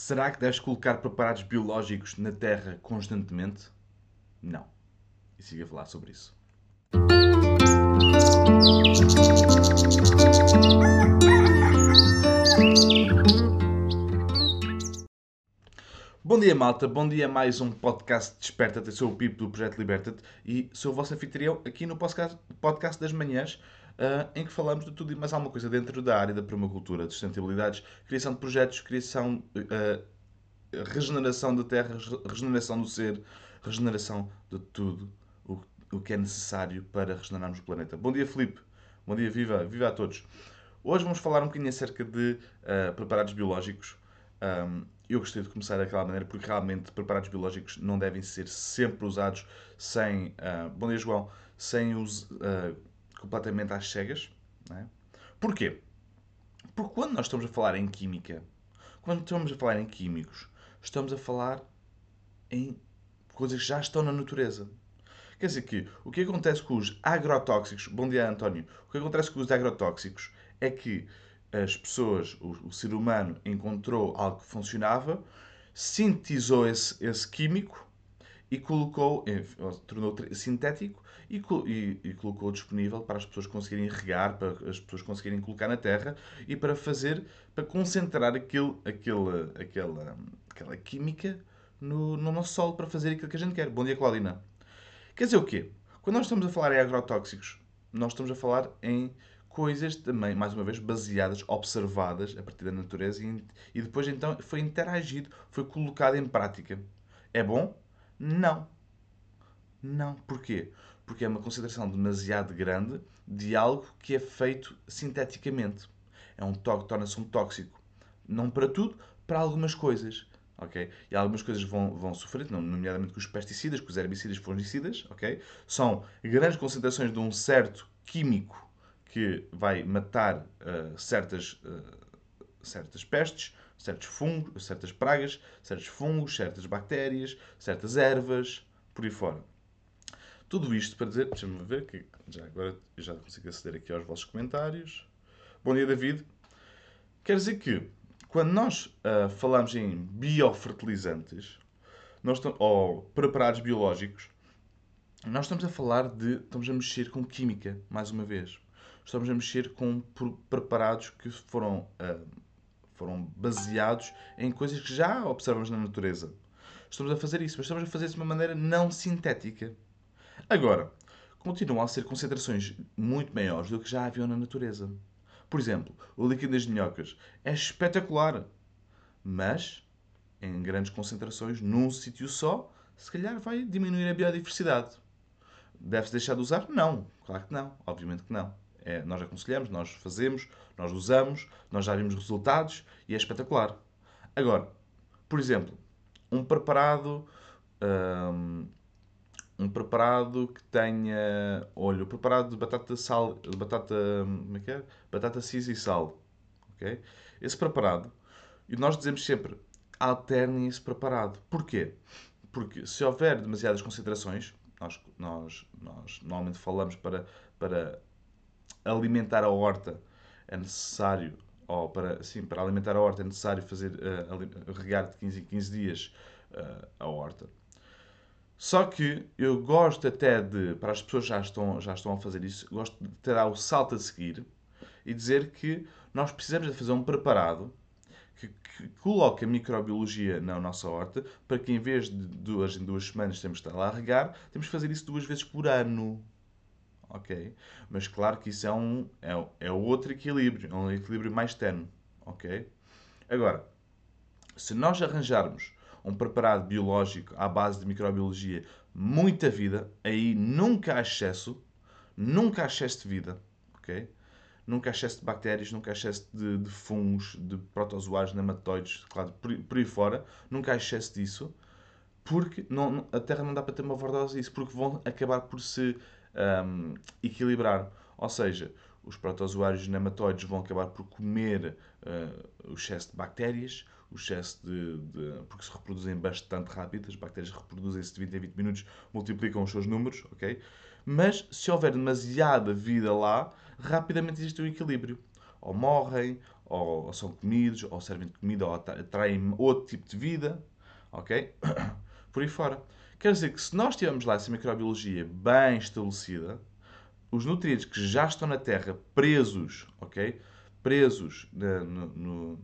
Será que deves colocar preparados biológicos na Terra constantemente? Não. E siga a falar sobre isso. Bom dia, malta. Bom dia a mais um podcast Desperta-te. Eu sou o Pipo do Projeto Liberta-te e sou o vosso anfitrião aqui no podcast das manhãs, uh, em que falamos de tudo e mais alguma coisa dentro da área da permacultura, de sustentabilidades, criação de projetos, criação, uh, regeneração da terra, regeneração do ser, regeneração de tudo o, o que é necessário para regenerarmos o planeta. Bom dia, Felipe. Bom dia, viva, viva a todos. Hoje vamos falar um bocadinho acerca de uh, preparados biológicos. Um, eu gostei de começar daquela maneira porque realmente preparados biológicos não devem ser sempre usados sem. Uh, bom dia, João. Sem os. Uh, completamente às cegas. É? Porquê? Porque quando nós estamos a falar em química, quando estamos a falar em químicos, estamos a falar em coisas que já estão na natureza. Quer dizer que o que acontece com os agrotóxicos, bom dia António, o que acontece com os agrotóxicos é que as pessoas, o, o ser humano encontrou algo que funcionava, sintetizou esse, esse químico e colocou, tornou sintético e, e, e, colocou disponível para as pessoas conseguirem regar, para as pessoas conseguirem colocar na terra e para fazer, para concentrar aquele, aquele, aquela, aquela química no, no nosso solo para fazer aquilo que a gente quer. Bom dia, Claudina. Quer dizer o quê? Quando nós estamos a falar em agrotóxicos, nós estamos a falar em coisas também, mais uma vez, baseadas, observadas a partir da natureza e, e depois então foi interagido, foi colocado em prática. É bom? Não. Não. Porquê? Porque é uma concentração demasiado grande de algo que é feito sinteticamente. É um torna-se um tóxico. Não para tudo, para algumas coisas. ok? E algumas coisas vão, vão sofrer, nomeadamente com os pesticidas, com os herbicidas, fungicidas. ok? São grandes concentrações de um certo químico que vai matar uh, certas, uh, certas pestes, certos fungos, certas pragas, certos fungos, certas bactérias, certas ervas, por aí fora. Tudo isto para dizer, deixa-me ver, que já agora já consigo aceder aqui aos vossos comentários. Bom dia, David. Quer dizer que, quando nós uh, falamos em biofertilizantes, nós, ou preparados biológicos, nós estamos a falar de. estamos a mexer com química, mais uma vez. Estamos a mexer com preparados que foram uh, foram baseados em coisas que já observamos na natureza. Estamos a fazer isso, mas estamos a fazer isso de uma maneira não sintética. Agora, continuam a ser concentrações muito maiores do que já haviam na natureza. Por exemplo, o líquido das minhocas é espetacular, mas em grandes concentrações, num sítio só, se calhar vai diminuir a biodiversidade. Deve-se deixar de usar? Não, claro que não, obviamente que não. É, nós aconselhamos, nós fazemos, nós usamos, nós já vimos resultados e é espetacular. Agora, por exemplo, um preparado. Um, um preparado que tenha. Olha, preparado de batata sal. De batata. Como é que é? Batata cinza e sal. ok? Esse preparado. E nós dizemos sempre: alternem esse preparado. Porquê? Porque se houver demasiadas concentrações, nós, nós, nós normalmente falamos para, para alimentar a horta é necessário, ou para, sim, para alimentar a horta é necessário fazer uh, regar de 15 em 15 dias uh, a horta. Só que eu gosto até de, para as pessoas que já estão, já estão a fazer isso, gosto de ter o salto a seguir e dizer que nós precisamos de fazer um preparado que, que coloque a microbiologia na nossa horta para que em vez de duas em duas semanas temos que estar lá a regar, temos que fazer isso duas vezes por ano ok? Mas claro que isso é, um, é, é outro equilíbrio, é um equilíbrio mais terno, ok? Agora, se nós arranjarmos um preparado biológico à base de microbiologia, muita vida, aí nunca há excesso, nunca há excesso de vida, ok? Nunca há excesso de bactérias, nunca há excesso de, de fungos, de protozoários, nematóides, claro, por, por aí fora, nunca há excesso disso, porque não, a Terra não dá para ter uma overdose disso, porque vão acabar por se um, equilibrar. Ou seja, os protozoários nematóides vão acabar por comer uh, o excesso de bactérias, o excesso de, de, porque se reproduzem bastante rápido, as bactérias reproduzem-se de 20 em 20 minutos, multiplicam os seus números, ok? Mas se houver demasiada vida lá, rapidamente existe um equilíbrio. ou morrem, ou, ou são comidos, ou servem de comida, ou atraem outro tipo de vida, ok? Por aí fora. Quer dizer que se nós tivermos lá essa microbiologia bem estabelecida, os nutrientes que já estão na Terra presos, ok? Presos no, no,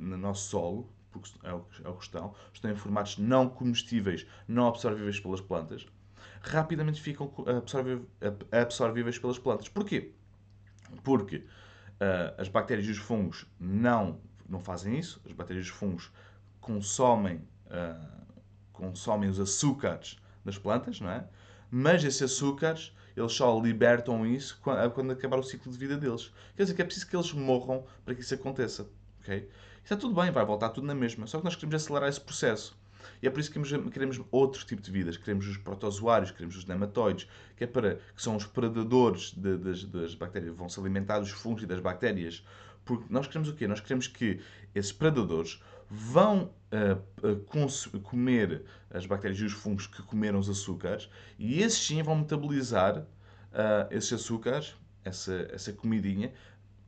no nosso solo, porque é o, é o que estão, estão em formatos não comestíveis, não absorvíveis pelas plantas, rapidamente ficam absorvíveis pelas plantas. Porquê? Porque uh, as bactérias e os fungos não, não fazem isso, as bactérias e os fungos consomem, uh, consomem os açúcares das plantas, não é? Mas esses açúcares, eles só libertam isso quando, acabar o ciclo de vida deles. Quer dizer que é preciso que eles morram para que isso aconteça, ok? Está tudo bem, vai voltar tudo na mesma. Só que nós queremos acelerar esse processo. E é por isso que queremos outro tipo de vidas. Queremos os protozoários, queremos os nematóides, que, é para, que são os predadores de, das, das bactérias, vão se alimentar dos fungos e das bactérias. Porque nós queremos o quê? Nós queremos que esses predadores vão uh, comer as bactérias e os fungos que comeram os açúcares e esses sim vão metabolizar uh, esses açúcares, essa, essa comidinha,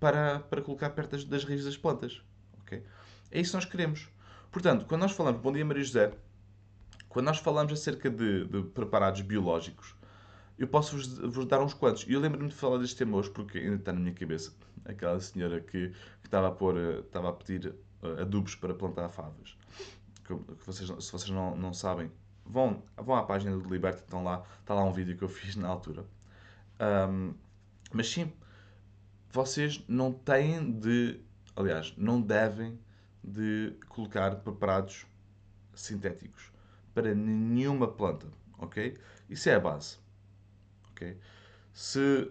para, para colocar perto das, das raízes das plantas. Okay? É isso que nós queremos. Portanto, quando nós falamos, bom dia Maria José, quando nós falamos acerca de, de preparados biológicos, eu posso vos, vos dar uns quantos. E eu lembro-me de falar deste tema hoje porque ainda está na minha cabeça. Aquela senhora que, que estava, a pôr, estava a pedir adubos para plantar favas. Que, vocês, se vocês não, não sabem, vão, vão à página do Liberta, estão lá, está lá um vídeo que eu fiz na altura. Um, mas sim, vocês não têm de, aliás, não devem de colocar preparados sintéticos para nenhuma planta, ok? Isso é a base, ok? Se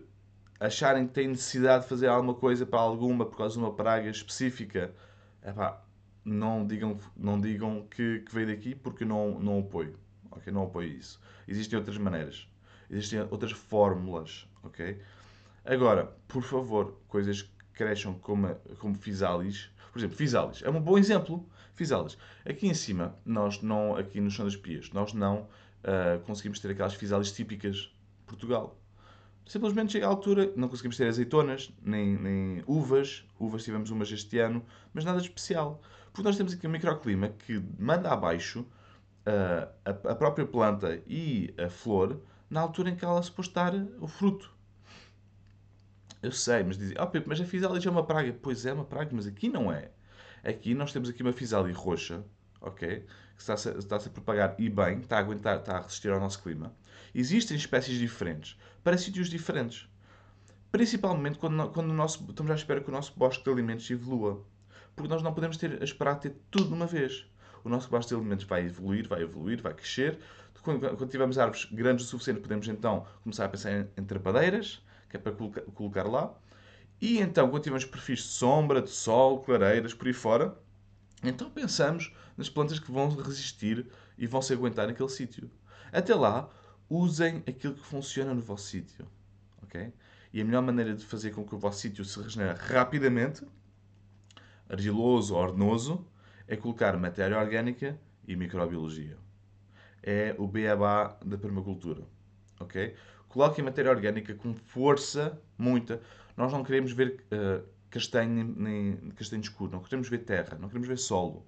acharem que têm necessidade de fazer alguma coisa para alguma por causa de uma praga específica, epá, não digam, não digam que, que veio daqui porque não, não apoio, ok? Não apoio isso. Existem outras maneiras, existem outras fórmulas, ok? Agora, por favor, coisas que cresçam como, como fisalis, por exemplo, Fisalis. É um bom exemplo. Fisalis. Aqui em cima, nós não, aqui no chão das pias, nós não uh, conseguimos ter aquelas Fisalis típicas de Portugal. Simplesmente chega à altura, não conseguimos ter azeitonas, nem, nem uvas. Uvas tivemos umas este ano, mas nada de especial. Porque nós temos aqui um microclima que manda abaixo uh, a, a própria planta e a flor na altura em que ela se pode estar o fruto. Eu sei, mas dizem, oh Pepe, mas a fisália é uma praga. Pois é, uma praga, mas aqui não é. Aqui nós temos aqui uma fisália roxa, ok? Que está-se está -se a propagar e bem, está a aguentar, está a resistir ao nosso clima. Existem espécies diferentes para sítios diferentes. Principalmente quando, quando o nosso, estamos à espera que o nosso bosque de alimentos evolua. Porque nós não podemos ter, esperar ter tudo de uma vez. O nosso bosque de alimentos vai evoluir, vai evoluir, vai crescer. Quando, quando tivermos árvores grandes o suficiente, podemos então começar a pensar em, em trepadeiras que é para colocar lá. E então, quando tivermos perfis de sombra, de sol, clareiras, por aí fora, então pensamos nas plantas que vão resistir e vão se aguentar naquele sítio. Até lá, usem aquilo que funciona no vosso sítio. ok? E a melhor maneira de fazer com que o vosso sítio se regenere rapidamente, argiloso ou arenoso, é colocar matéria orgânica e microbiologia. É o beabá da permacultura. ok? Coloquem matéria orgânica com força, muita. Nós não queremos ver uh, castanho nem, castanho escuro, não queremos ver terra, não queremos ver solo.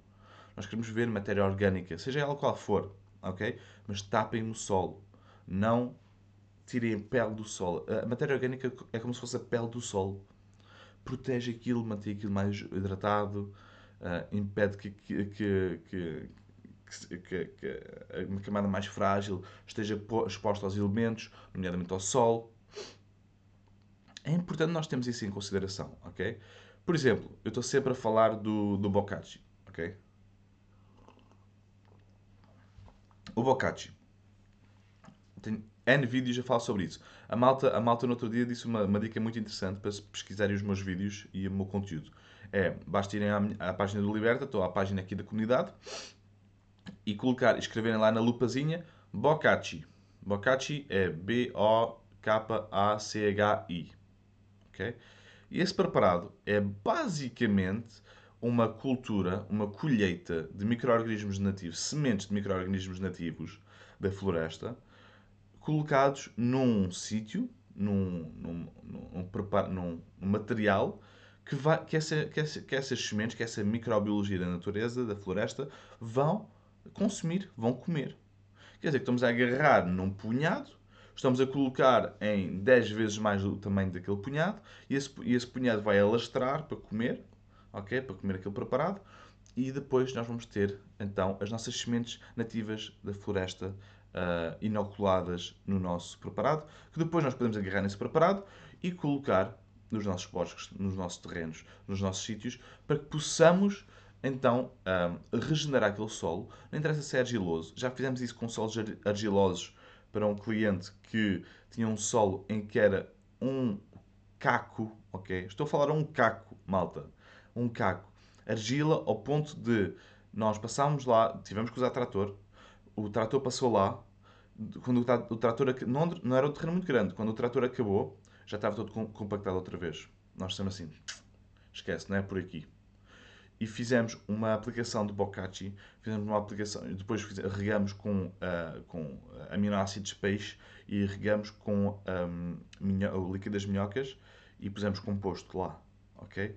Nós queremos ver matéria orgânica, seja ela qual for, ok? Mas tapem no solo. Não tirem pele do solo. A matéria orgânica é como se fosse a pele do solo. Protege aquilo, mantém aquilo mais hidratado, uh, impede que, que, que, que, que uma camada mais frágil esteja exposta aos elementos, nomeadamente ao sol. É importante nós termos isso em consideração, ok? Por exemplo, eu estou sempre a falar do, do ok? O boccacci. Tenho N vídeos a falar sobre isso. A malta, a malta no outro dia disse uma, uma dica muito interessante para pesquisarem os meus vídeos e o meu conteúdo. É, basta irem à, à página do Liberta, estou à página aqui da comunidade, e colocar, escreverem lá na lupazinha Boccacci. Boccacci é B-O-K-A-C-H-I. E esse preparado é basicamente uma cultura, uma colheita de micro-organismos nativos, sementes de micro-organismos nativos da floresta, colocados num sítio, num, num, num, num, num material que, vai, que, essa, que, essa, que essas sementes, que essa microbiologia da natureza, da floresta, vão consumir, vão comer. Quer dizer que estamos a agarrar num punhado, estamos a colocar em 10 vezes mais o tamanho daquele punhado, e esse, e esse punhado vai alastrar para comer, ok? Para comer aquele preparado, e depois nós vamos ter então as nossas sementes nativas da floresta uh, inoculadas no nosso preparado, que depois nós podemos agarrar nesse preparado e colocar nos nossos bosques, nos nossos terrenos, nos nossos sítios, para que possamos então um, regenerar aquele solo. Não interessa se é argiloso, já fizemos isso com solos argilosos para um cliente que tinha um solo em que era um caco, ok? Estou a falar um caco, malta, um caco. Argila ao ponto de nós passámos lá, tivemos que usar trator, o trator passou lá, quando o trator não, não era um terreno muito grande, quando o trator acabou, já estava todo compactado outra vez. Nós estamos assim, esquece, não é por aqui. E fizemos uma aplicação de Boccacci, fizemos uma aplicação, depois regamos com, uh, com aminoácidos de peixe e regamos com um, minho, o líquido das minhocas e pusemos composto lá, ok?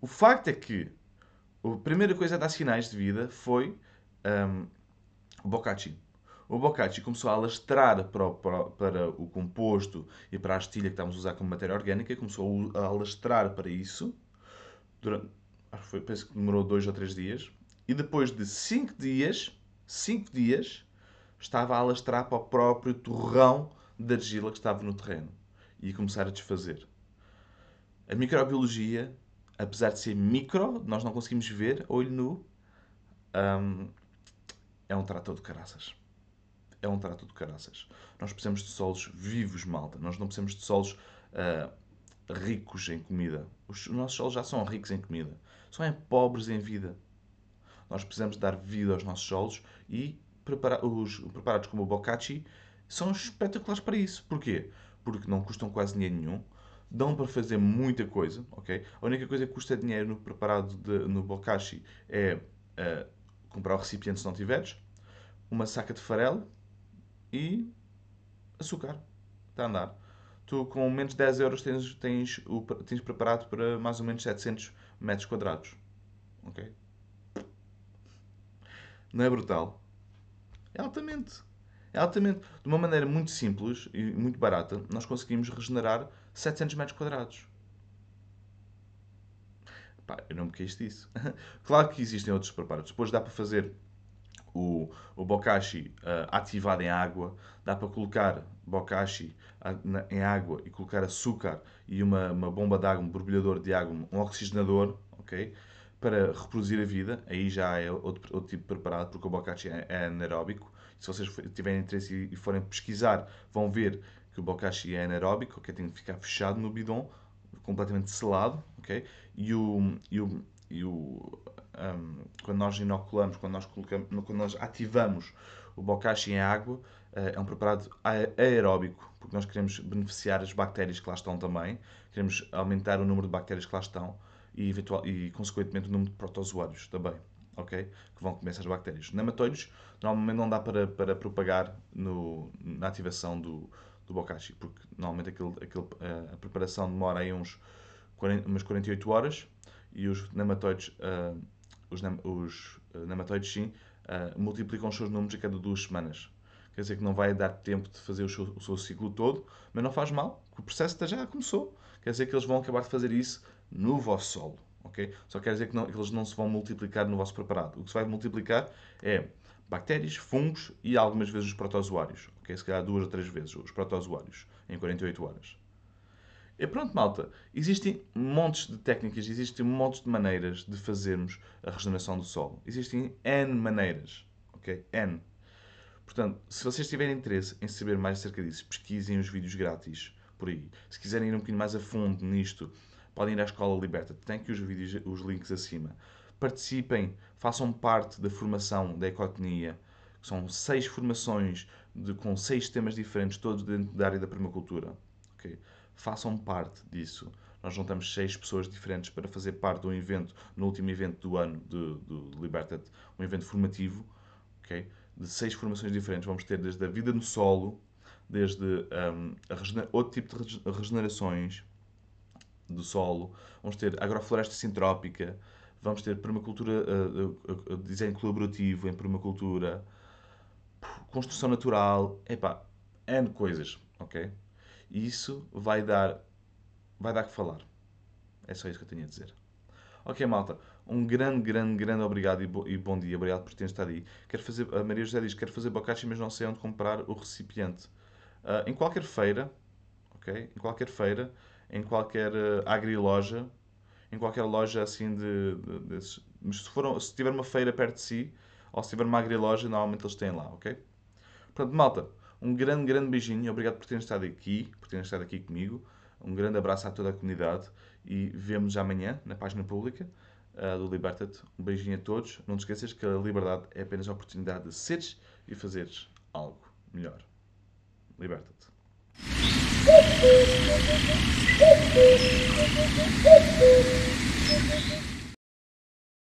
O facto é que a primeira coisa a dar sinais de vida foi um, o Boccacci o Boccacci começou a alastrar para o, para, para o composto e para a astilha que estávamos a usar como matéria orgânica, começou a alastrar para isso, durante, foi, penso que demorou dois ou três dias, e depois de cinco dias, cinco dias, estava a alastrar para o próprio torrão de argila que estava no terreno e começar a desfazer. A microbiologia, apesar de ser micro, nós não conseguimos ver, olho nu, um, é um trator de caraças é um trato de caraças. Nós precisamos de solos vivos, malta. Nós não precisamos de solos uh, ricos em comida. Os, os, nossos solos já são ricos em comida. São é pobres em vida. Nós precisamos dar vida aos nossos solos e os preparados como o Boccacci são espetaculares para isso. Porquê? Porque não custam quase dinheiro nenhum, dão para fazer muita coisa, ok? A única coisa que custa dinheiro no preparado de, no Boccacci é uh, comprar o recipiente se não tiveres, uma saca de farelo, e açúcar. Está a andar. Tu com menos de 10 euros tens, tens, o, tens preparado para mais ou menos 700 metros quadrados. Ok? Não é brutal? É altamente. É altamente. De uma maneira muito simples e muito barata, nós conseguimos regenerar 700 metros quadrados. Pá, eu não me queixo disso. claro que existem outros preparados. Depois dá para fazer o, o bokashi uh, ativado em água, dá para colocar bokashi uh, em água e colocar açúcar e uma, uma bomba de água, um borbulhador de água, um oxigenador, ok? Para reproduzir a vida, aí já é outro, outro tipo de preparado, porque o bokashi é, é anaeróbico. Se vocês tiverem interesse e, forem pesquisar, vão ver que o bokashi é anaeróbico, ok? Tem que ficar fechado no bidon, completamente selado, ok? E o, e o, e o um, quando nós inoculamos, quando nós, colocamos, quando nós ativamos o bokashi em água, uh, é um preparado aeróbico, porque nós queremos beneficiar as bactérias que lá estão também, queremos aumentar o número de bactérias que lá estão e, eventual, e consequentemente, o número de protozoários também, ok? Que vão comer essas bactérias. Nematóides, normalmente não dá para, para propagar no, na ativação do, do bokashi, porque normalmente aquele, aquele, uh, a preparação demora aí uns 40, umas 48 horas e os nematóides uh, os, os uh, nematóides, sim, uh, multiplicam os seus números a cada duas semanas. Quer dizer que não vai dar tempo de fazer o seu, o seu ciclo todo, mas não faz mal, o processo já começou. Quer dizer que eles vão acabar de fazer isso no vosso solo. Okay? Só quer dizer que, não, que eles não se vão multiplicar no vosso preparado. O que se vai multiplicar é bactérias, fungos e algumas vezes os protozoários. Okay? Se calhar duas ou três vezes os protozoários em 48 horas. E pronto, malta. Existem montes de técnicas, existem montes de maneiras de fazermos a regeneração do solo. Existem N maneiras. Ok? N. Portanto, se vocês tiverem interesse em saber mais acerca disso, pesquisem os vídeos grátis por aí. Se quiserem ir um bocadinho mais a fundo nisto, podem ir à Escola Liberta. Tem aqui os vídeos, os links acima. Participem, façam parte da formação da ecotonia. São seis formações de, com seis temas diferentes, todos dentro da área da permacultura. Okay? Façam parte disso. Nós juntamos seis pessoas diferentes para fazer parte de um evento, no último evento do ano do, do Libertate, um evento formativo, okay? de seis formações diferentes. Vamos ter desde a vida no solo, desde um, outro tipo de regenerações, do solo, vamos ter agrofloresta sintrópica, vamos ter permacultura, uh, uh, design colaborativo em permacultura, construção natural, epá, N coisas, ok? E isso vai dar, vai dar que falar. É só isso que eu tenho a dizer. Ok, malta. Um grande, grande, grande obrigado e, bo e bom dia. Obrigado por terem estado aí. Quero fazer, a Maria José diz: quero fazer bocachi, mas não sei onde comprar o recipiente. Uh, em qualquer feira, ok? Em qualquer feira, em qualquer uh, agri-loja, em qualquer loja assim de. de, se, for, se tiver uma feira perto de si, ou se tiver uma agri-loja, normalmente eles têm lá, ok? Portanto, malta, um grande, grande beijinho. Obrigado por terem estado aqui, por terem estado aqui comigo. Um grande abraço a toda a comunidade e vemos amanhã na página pública uh, do Liberta-te. Um beijinho a todos. Não te esqueças que a liberdade é apenas a oportunidade de seres e fazeres algo melhor. Liberta-te.